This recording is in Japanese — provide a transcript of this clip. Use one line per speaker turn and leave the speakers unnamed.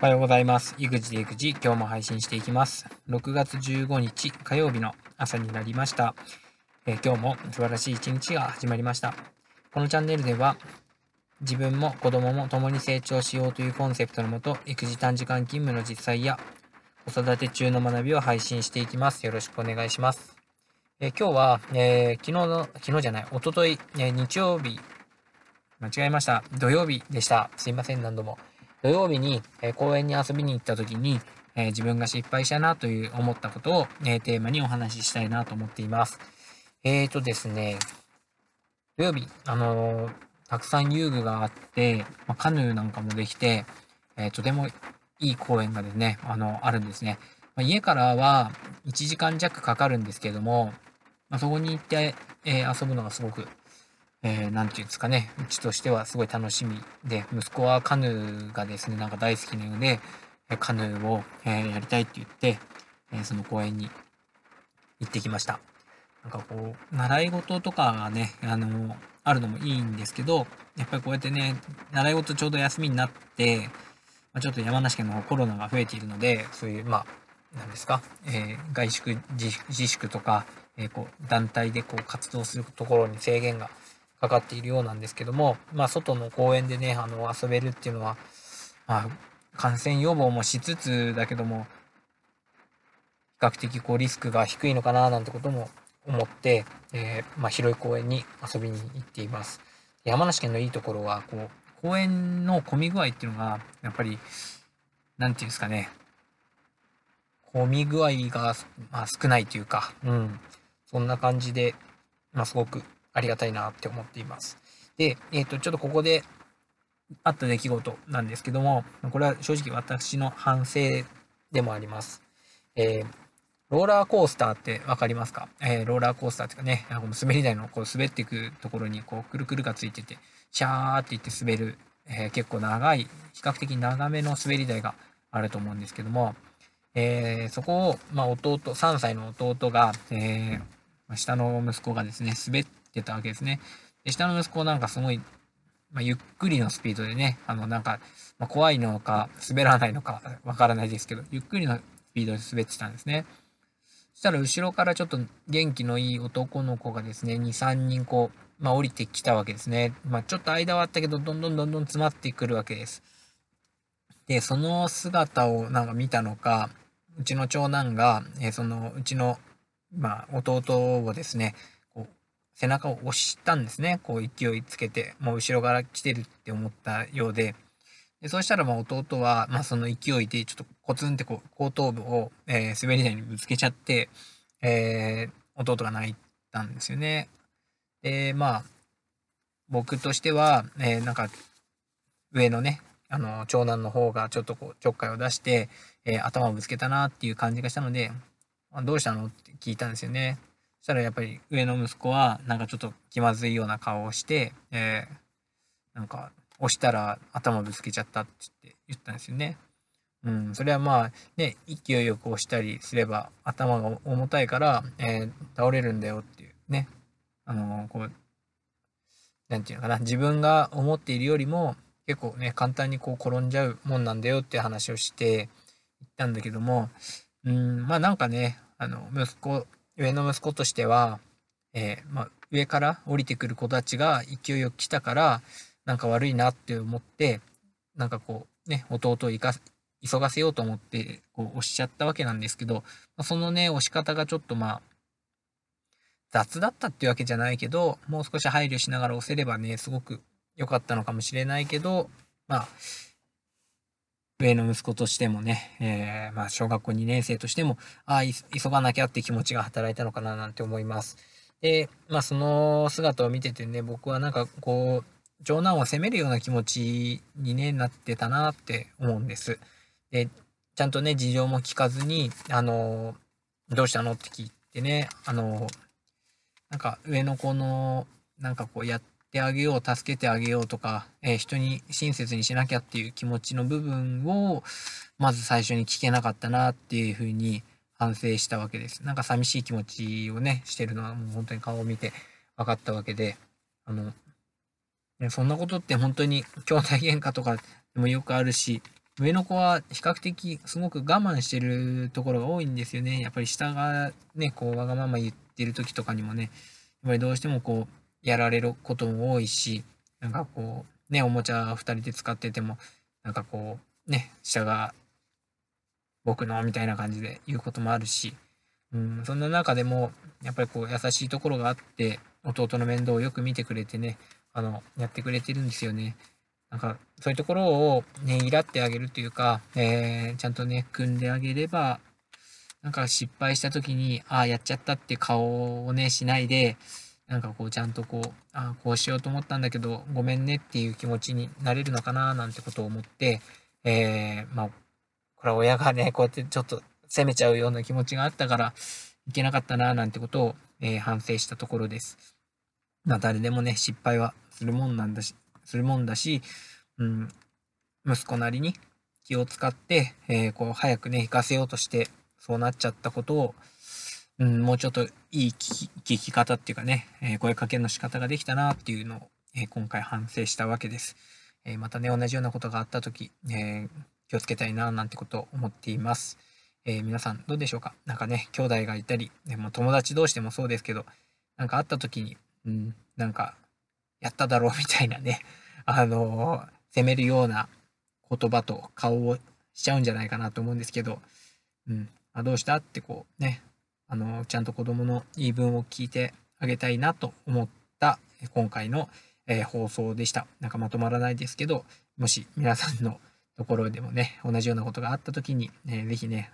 おはようございます。育児で育児、今日も配信していきます。6月15日火曜日の朝になりました。えー今日も素晴らしい一日が始まりました。このチャンネルでは、自分も子供も共に成長しようというコンセプトのもと、育児短時間勤務の実際や子育て中の学びを配信していきます。よろしくお願いします。えー今日は、えー昨日の、昨日じゃない、おととい、え日曜日、間違えました。土曜日でした。すいません、何度も。土曜日に、え公園に遊びに行った時に、え自分が失敗したなという思ったことを、えテーマにお話ししたいなと思っています。えーとですね、土曜日、あのーたくさん遊具があって、まカヌーなんかもできて、えーとてもいい公園がですね、あの、あるんですね。ま家からは1時間弱かかるんですけども、ま、そこに行って、えー遊ぶのがすごくえーていうんですかね、うちとしてはすごい楽しみで、息子はカヌーがですね、なんか大好きなようで、カヌーを、えーやりたいって言って、えーその公園に行ってきました。なんかこう、習い事とかがね、あのあるのもいいんですけど、やっぱりこうやってね、習い事ちょうど休みになって、まあ、ちょっと山梨県の方コロナが増えているので、そういう、まあ、なんですか、えー外宿自自粛とか、えーこう団体でこう活動するところに制限がかかっているようなんですけども、まあ、外の公園でね、あの遊べるっていうのは、まあ、感染予防もしつつだけども、比較的こうリスクが低いのかななんてことも思って、えーまあ、広い公園に遊びに行っています。山梨県のいいところは、こう、公園の混み具合っていうのが、やっぱり、なんていうんですかね、混み具合が、まあ、少ないというか、うん、そんな感じで、まあ、すごくありがたいなって思っています。で、えっ、と、ちょっとここであった出来事なんですけども、これは正直私の反省でもあります。えーローラーコースターってわかりますか、えーローラーコースターっていうかね、あの滑り台のこう滑っていくところにこうくるくるがついてて、シャーっていって滑る、えー結構長い、比較的長めの滑り台があると思うんですけども、えーそこを、まあ、弟、3歳の弟が、えー下の息子がですね、滑ってってたわけですね。で下の息子なんかすごい、まあ、ゆっくりのスピードでね、あの、なんか、まあ、怖いのか、滑らないのか、わからないですけど、ゆっくりのスピードで滑ってたんですね。そしたら後ろからちょっと元気のいい男の子がですね、2、3人こう、まあ降りてきたわけですね。まあちょっと間はあったけど、どんどんどんどん詰まってくるわけです。で、その姿をなんか見たのか、うちの長男が、えーそのうちの、まあ弟をですね、背中を押したんですね。こう勢いつけて、もう後ろから来てるって思ったようで、でそうしたらまあ弟は、まあ、その勢いでちょっとコツンってこう後頭部を、えー滑り台にぶつけちゃって、えー弟が泣いたんですよね。でまあ僕としては、えーなんか上のねあの長男の方がちょっとこうちょっかいを出して、え頭をぶつけたなっていう感じがしたので「あどうしたの?」って聞いたんですよね。したらやっぱり上の息子はなんかちょっと気まずいような顔をして、えーなんか押したら頭ぶつけちゃったって言って言ったんですよね。うん、それはまあね勢いよく押したりすれば頭が重たいから、えー倒れるんだよっていうね。あのーこうなんていうのかな。自分が思っているよりも結構ね簡単にこう転んじゃうもんなんだよって話をして言ったんだけども。うんまあなんかねあの息子上の息子としては、えーまあ、上から降りてくる子たちが勢いよく来たからなんか悪いなって思ってなんかこうね弟を生か急がせようと思ってこう押しちゃったわけなんですけど、そのね押し方がちょっとまあ雑だったっていうわけじゃないけどもう少し配慮しながら押せればねすごく良かったのかもしれないけどまあ上の息子としてもね、えーまあ小学校2年生としてもああ急がなきゃって気持ちが働いたのかななんて思います。でまあその姿を見ててね僕はなんかこう長男を責めるような気持ちに、ね、なってたなって思うんです。でちゃんとね事情も聞かずに「あのどうしたの?」って聞いてねあのなんか上の子のなんかこうやってあげよう助けてあげようとか、えー人に親切にしなきゃっていう気持ちの部分をまず最初に聞けなかったなっていうふうに反省したわけです。なんか寂しい気持ちをねしてるのはもう本当に顔を見て分かったわけであのそんなことって本当に兄弟喧嘩とかでもよくあるし上の子は比較的すごく我慢してるところが多いんですよね。やっぱり下がね、こうわがまま言ってる時とかにもね、やっぱりどうしてもこう、やられることも多いし、なんかこう、ね、おもちゃ2人で使ってても、なんかこう、ね、下が僕のみたいな感じで言うこともあるし、うん、そんな中でも、やっぱりこう優しいところがあって、弟の面倒をよく見てくれてね、あの、やってくれてるんですよね。なんか、そういうところをね、いらってあげるというか、えー、ちゃんとね、組んであげれば、なんか失敗した時に、ああ、やっちゃったって顔をね、しないで、なんかこう、ちゃんとこう、ああ、こうしようと思ったんだけど、ごめんねっていう気持ちになれるのかな、なんてことを思って、えー、まあ、これは親がね、こうやってちょっと責めちゃうような気持ちがあったから、いけなかったな、なんてことを、えー、反省したところです。まあ、誰でもね、失敗はするもんなんだし、するもんだし、うん、息子なりに気を使って、えー、こう早くね行かせようとしてそうなっちゃったことを、うん、もうちょっといい聞き聞き方っていうかね、えー、声かけの仕方ができたなっていうのを、えー、今回反省したわけです。えまたね同じようなことがあった時、え気をつけたいななんてことを思っています。え皆さんどうでしょうか？なんかね兄弟がいたり、でも友達同士でもそうですけどなんかあった時に、うん、なんかやっただろうみたいなね、あのー、責めるような言葉と顔をしちゃうんじゃないかなと思うんですけど、うん、あどうした？ってこうね、あの、ちゃんと子供の言い分を聞いてあげたいなと思った今回の、えー、放送でした。なんかまとまらないですけど、もし皆さんのところでもね、同じようなことがあった時に、えー、ぜひね、